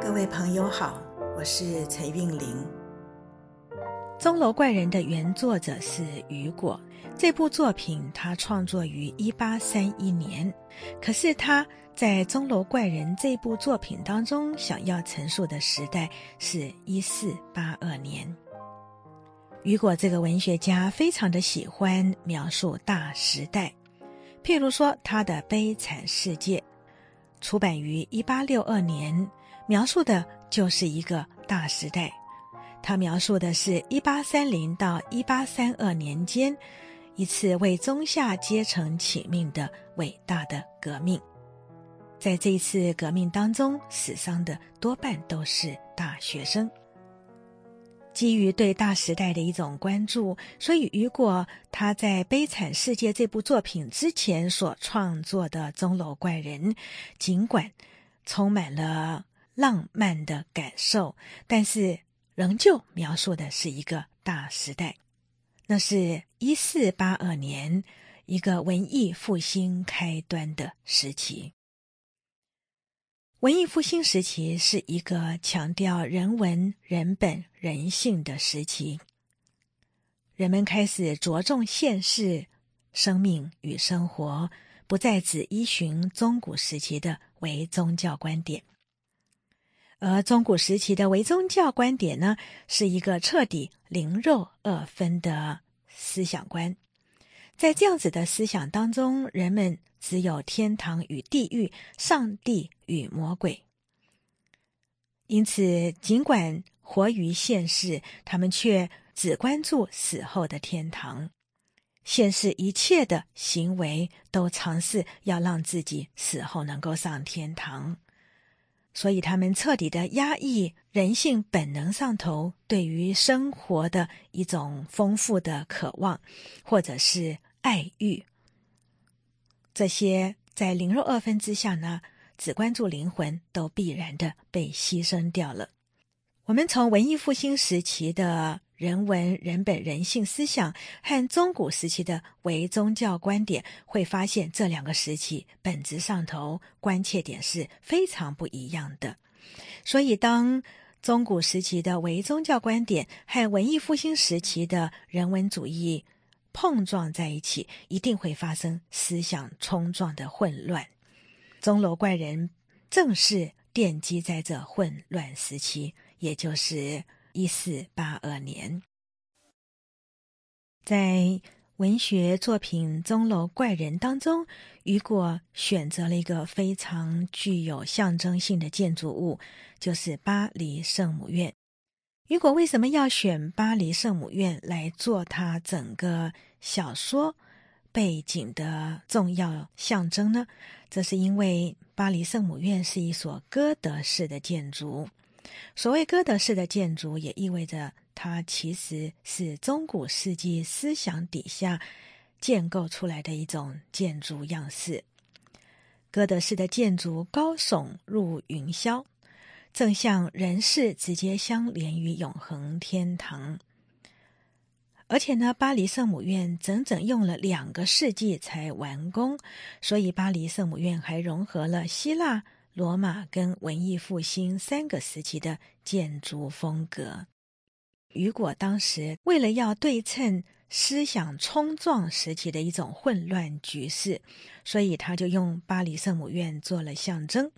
各位朋友好，我是陈韵玲。《钟楼怪人》的原作者是雨果。这部作品他创作于一八三一年，可是他在《钟楼怪人》这部作品当中想要陈述的时代是一四八二年。雨果这个文学家非常的喜欢描述大时代，譬如说他的《悲惨世界》，出版于一八六二年，描述的就是一个大时代。他描述的是一八三零到一八三二年间。一次为中下阶层请命的伟大的革命，在这一次革命当中，死伤的多半都是大学生。基于对大时代的一种关注，所以雨果他在《悲惨世界》这部作品之前所创作的《钟楼怪人》，尽管充满了浪漫的感受，但是仍旧描述的是一个大时代。那是一四八二年，一个文艺复兴开端的时期。文艺复兴时期是一个强调人文、人本、人性的时期。人们开始着重现世、生命与生活，不再只依循中古时期的唯宗教观点。而中古时期的唯宗教观点呢，是一个彻底灵肉二分的思想观。在这样子的思想当中，人们只有天堂与地狱、上帝与魔鬼。因此，尽管活于现世，他们却只关注死后的天堂。现世一切的行为都尝试要让自己死后能够上天堂。所以，他们彻底的压抑人性本能上头对于生活的一种丰富的渴望，或者是爱欲。这些在灵肉二分之下呢，只关注灵魂，都必然的被牺牲掉了。我们从文艺复兴时期的。人文、人本、人性思想和中古时期的唯宗教观点，会发现这两个时期本质上头关切点是非常不一样的。所以，当中古时期的唯宗教观点和文艺复兴时期的人文主义碰撞在一起，一定会发生思想冲撞的混乱。钟楼怪人正是奠基在这混乱时期，也就是。一四八二年，在文学作品《钟楼怪人》当中，雨果选择了一个非常具有象征性的建筑物，就是巴黎圣母院。雨果为什么要选巴黎圣母院来做他整个小说背景的重要象征呢？这是因为巴黎圣母院是一所哥德式的建筑。所谓哥德式的建筑，也意味着它其实是中古世纪思想底下建构出来的一种建筑样式。哥德式的建筑高耸入云霄，正像人世直接相连于永恒天堂。而且呢，巴黎圣母院整整用了两个世纪才完工，所以巴黎圣母院还融合了希腊。罗马跟文艺复兴三个时期的建筑风格，雨果当时为了要对称思想冲撞时期的一种混乱局势，所以他就用巴黎圣母院做了象征。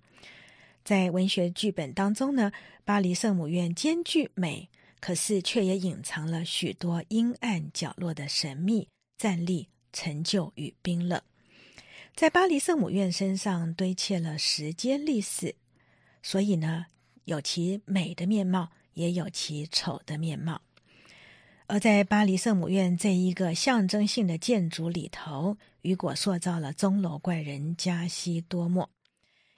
在文学剧本当中呢，巴黎圣母院兼具美，可是却也隐藏了许多阴暗角落的神秘、战栗、陈旧与冰冷。在巴黎圣母院身上堆砌了时间历史，所以呢，有其美的面貌，也有其丑的面貌。而在巴黎圣母院这一个象征性的建筑里头，雨果塑造了钟楼怪人加西多莫，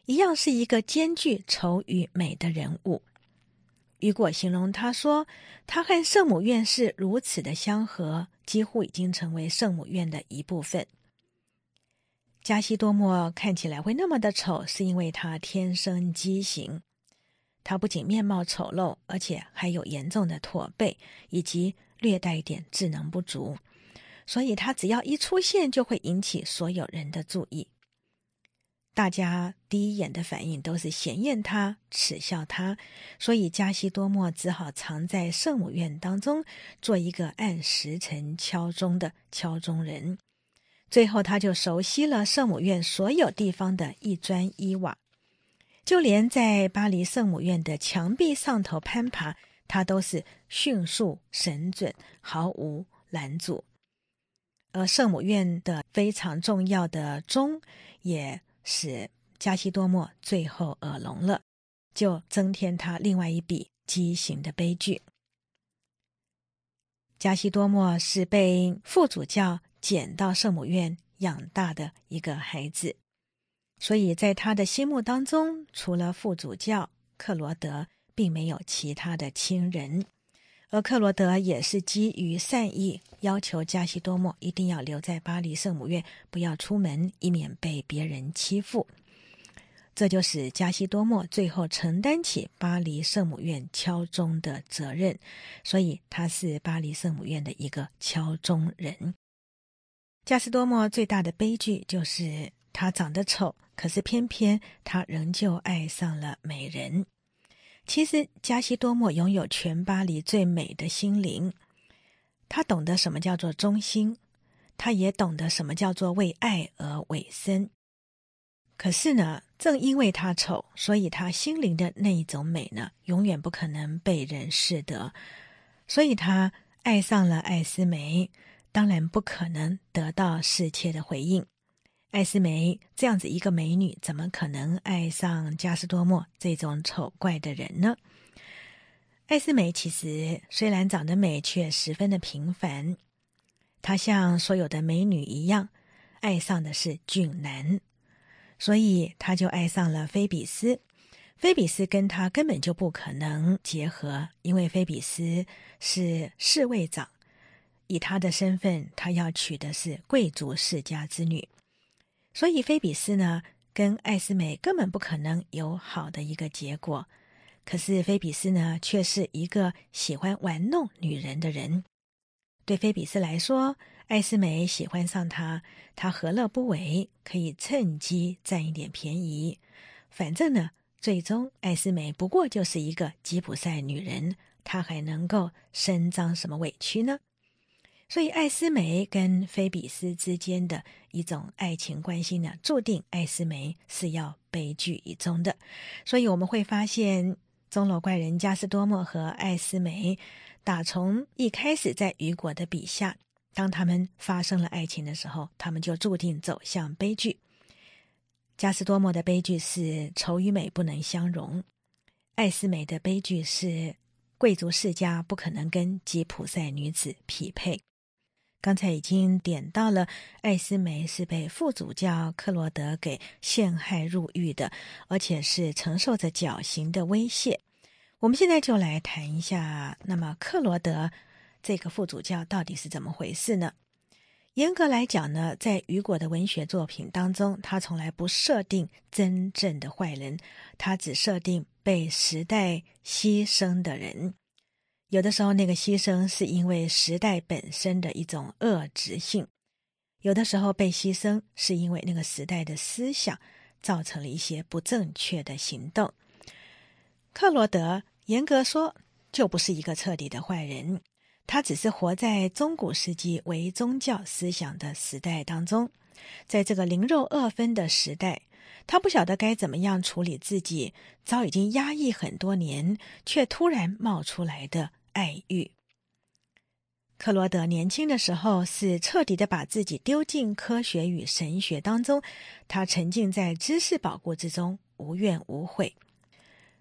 一样是一个兼具丑与美的人物。雨果形容他说：“他和圣母院是如此的相合，几乎已经成为圣母院的一部分。”加西多莫看起来会那么的丑，是因为他天生畸形。他不仅面貌丑陋，而且还有严重的驼背，以及略带一点智能不足。所以他只要一出现，就会引起所有人的注意。大家第一眼的反应都是嫌厌他、耻笑他，所以加西多莫只好藏在圣母院当中，做一个按时辰敲钟的敲钟人。最后，他就熟悉了圣母院所有地方的一砖一瓦，就连在巴黎圣母院的墙壁上头攀爬，他都是迅速神准，毫无拦阻。而圣母院的非常重要的钟也。使加西多莫最后耳聋了，就增添他另外一笔畸形的悲剧。加西多莫是被副主教捡到圣母院养大的一个孩子，所以在他的心目当中，除了副主教克罗德，并没有其他的亲人。而克罗德也是基于善意，要求加西多莫一定要留在巴黎圣母院，不要出门，以免被别人欺负。这就使加西多莫最后承担起巴黎圣母院敲钟的责任，所以他是巴黎圣母院的一个敲钟人。加西多莫最大的悲剧就是他长得丑，可是偏偏他仍旧爱上了美人。其实，加西多莫拥有全巴黎最美的心灵。他懂得什么叫做忠心，他也懂得什么叫做为爱而委身。可是呢，正因为他丑，所以他心灵的那一种美呢，永远不可能被人视得。所以他爱上了艾斯梅，当然不可能得到世界的回应。艾斯梅这样子一个美女，怎么可能爱上加斯多莫这种丑怪的人呢？艾斯梅其实虽然长得美，却十分的平凡。她像所有的美女一样，爱上的是俊男，所以她就爱上了菲比斯。菲比斯跟她根本就不可能结合，因为菲比斯是侍卫长，以他的身份，他要娶的是贵族世家之女。所以，菲比斯呢，跟艾斯美根本不可能有好的一个结果。可是，菲比斯呢，却是一个喜欢玩弄女人的人。对菲比斯来说，艾斯美喜欢上他，他何乐不为？可以趁机占一点便宜。反正呢，最终艾斯美不过就是一个吉普赛女人，她还能够伸张什么委屈呢？所以，艾斯梅跟菲比斯之间的一种爱情关系呢，注定艾斯梅是要悲剧一终的。所以，我们会发现钟楼怪人加斯多莫和艾斯梅，打从一开始在雨果的笔下，当他们发生了爱情的时候，他们就注定走向悲剧。加斯多莫的悲剧是丑与美不能相容，艾斯梅的悲剧是贵族世家不可能跟吉普赛女子匹配。刚才已经点到了，艾斯梅是被副主教克罗德给陷害入狱的，而且是承受着绞刑的威胁。我们现在就来谈一下，那么克罗德这个副主教到底是怎么回事呢？严格来讲呢，在雨果的文学作品当中，他从来不设定真正的坏人，他只设定被时代牺牲的人。有的时候，那个牺牲是因为时代本身的一种恶直性；有的时候，被牺牲是因为那个时代的思想造成了一些不正确的行动。克罗德严格说就不是一个彻底的坏人，他只是活在中古世纪为宗教思想的时代当中，在这个灵肉二分的时代。他不晓得该怎么样处理自己早已经压抑很多年却突然冒出来的爱欲。克罗德年轻的时候是彻底的把自己丢进科学与神学当中，他沉浸在知识宝库之中，无怨无悔。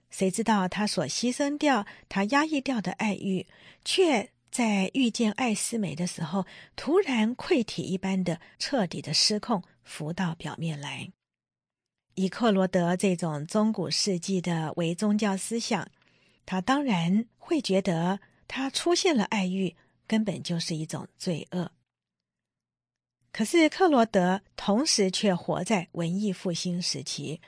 谁知道他所牺牲掉、他压抑掉的爱欲，却在遇见艾斯美的时候，突然溃体一般的彻底的失控，浮到表面来。以克罗德这种中古世纪的唯宗教思想，他当然会觉得他出现了爱欲，根本就是一种罪恶。可是克罗德同时却活在文艺复兴时期，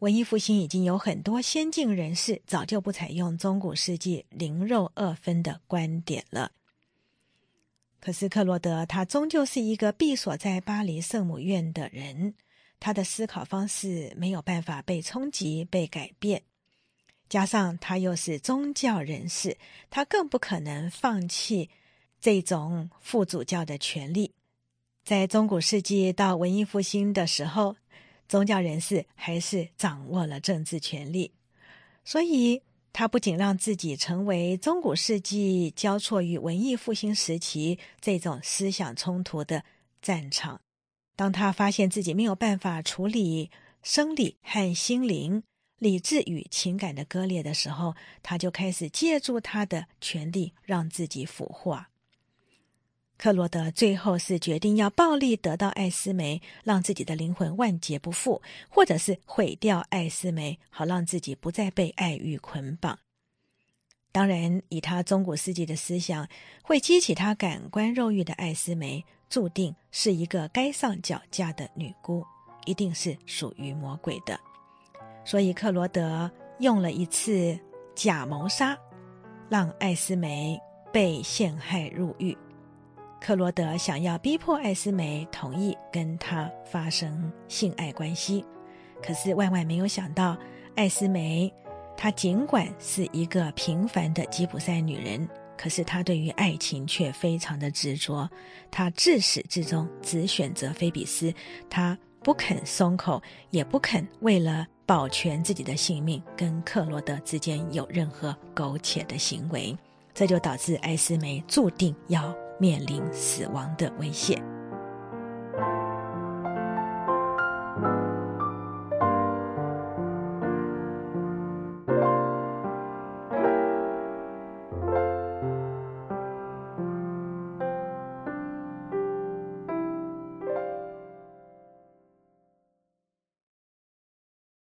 文艺复兴已经有很多先进人士早就不采用中古世纪灵肉二分的观点了。可是克罗德他终究是一个闭锁在巴黎圣母院的人。他的思考方式没有办法被冲击、被改变。加上他又是宗教人士，他更不可能放弃这种副主教的权利。在中古世纪到文艺复兴的时候，宗教人士还是掌握了政治权力，所以他不仅让自己成为中古世纪交错于文艺复兴时期这种思想冲突的战场。当他发现自己没有办法处理生理和心灵。理智与情感的割裂的时候，他就开始借助他的权力让自己腐化。克罗德最后是决定要暴力得到艾斯梅，让自己的灵魂万劫不复，或者是毁掉艾斯梅，好让自己不再被爱欲捆绑。当然，以他中古世纪的思想，会激起他感官肉欲的艾斯梅，注定是一个该上绞架的女巫，一定是属于魔鬼的。所以，克罗德用了一次假谋杀，让艾斯梅被陷害入狱。克罗德想要逼迫艾斯梅同意跟他发生性爱关系，可是万万没有想到，艾斯梅她尽管是一个平凡的吉普赛女人，可是他对于爱情却非常的执着。他自始至终只选择菲比斯，他不肯松口，也不肯为了。保全自己的性命，跟克罗德之间有任何苟且的行为，这就导致艾斯梅注定要面临死亡的危险。